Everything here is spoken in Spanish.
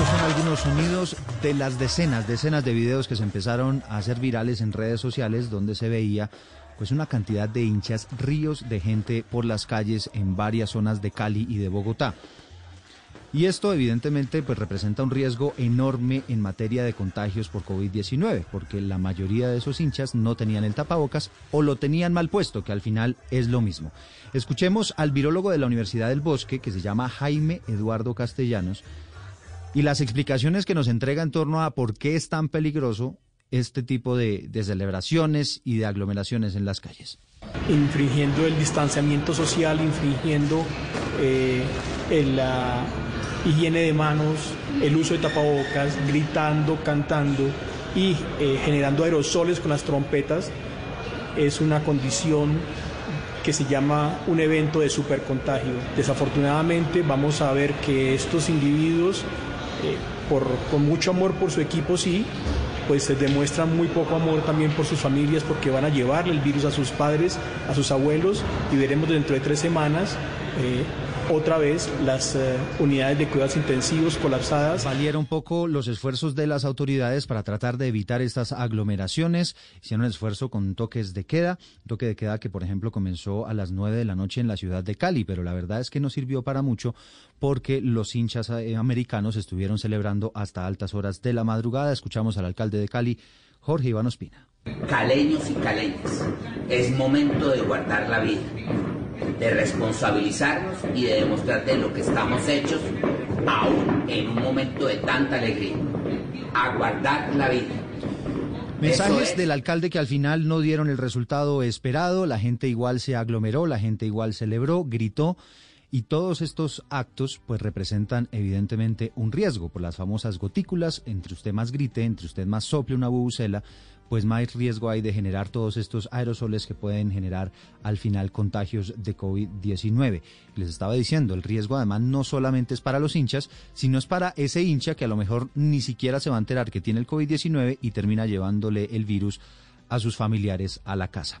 Estos son algunos sonidos de las decenas, decenas de videos que se empezaron a hacer virales en redes sociales donde se veía pues una cantidad de hinchas, ríos de gente por las calles en varias zonas de Cali y de Bogotá. Y esto evidentemente pues representa un riesgo enorme en materia de contagios por COVID-19, porque la mayoría de esos hinchas no tenían el tapabocas o lo tenían mal puesto, que al final es lo mismo. Escuchemos al virólogo de la Universidad del Bosque, que se llama Jaime Eduardo Castellanos, y las explicaciones que nos entrega en torno a por qué es tan peligroso este tipo de, celebraciones y de aglomeraciones en las calles. infringiendo el distanciamiento social, infringiendo eh, el, la higiene de manos, el uso de tapabocas, gritando, cantando y eh, generando aerosoles con las trompetas, es una condición que se llama un evento de supercontagio. Desafortunadamente vamos a ver que estos individuos, eh, por, con mucho amor por su equipo sí, pues se demuestran muy poco amor también por sus familias porque van a llevarle el virus a sus padres, a sus abuelos y veremos dentro de tres semanas eh, otra vez las eh, unidades de cuidados intensivos colapsadas. Valieron un poco los esfuerzos de las autoridades para tratar de evitar estas aglomeraciones. Hicieron un esfuerzo con toques de queda, toque de queda que por ejemplo comenzó a las 9 de la noche en la ciudad de Cali, pero la verdad es que no sirvió para mucho porque los hinchas eh, americanos estuvieron celebrando hasta altas horas de la madrugada. Escuchamos al alcalde de Cali, Jorge Iván Ospina. Caleños y caleñas, es momento de guardar la vida, de responsabilizarnos y de demostrar de lo que estamos hechos, aún en un momento de tanta alegría, a guardar la vida. Mensajes es. del alcalde que al final no dieron el resultado esperado, la gente igual se aglomeró, la gente igual celebró, gritó y todos estos actos pues representan evidentemente un riesgo por las famosas gotículas, entre usted más grite, entre usted más sople una bubucela, pues más riesgo hay de generar todos estos aerosoles que pueden generar al final contagios de COVID-19. Les estaba diciendo, el riesgo además no solamente es para los hinchas, sino es para ese hincha que a lo mejor ni siquiera se va a enterar que tiene el COVID-19 y termina llevándole el virus a sus familiares a la casa.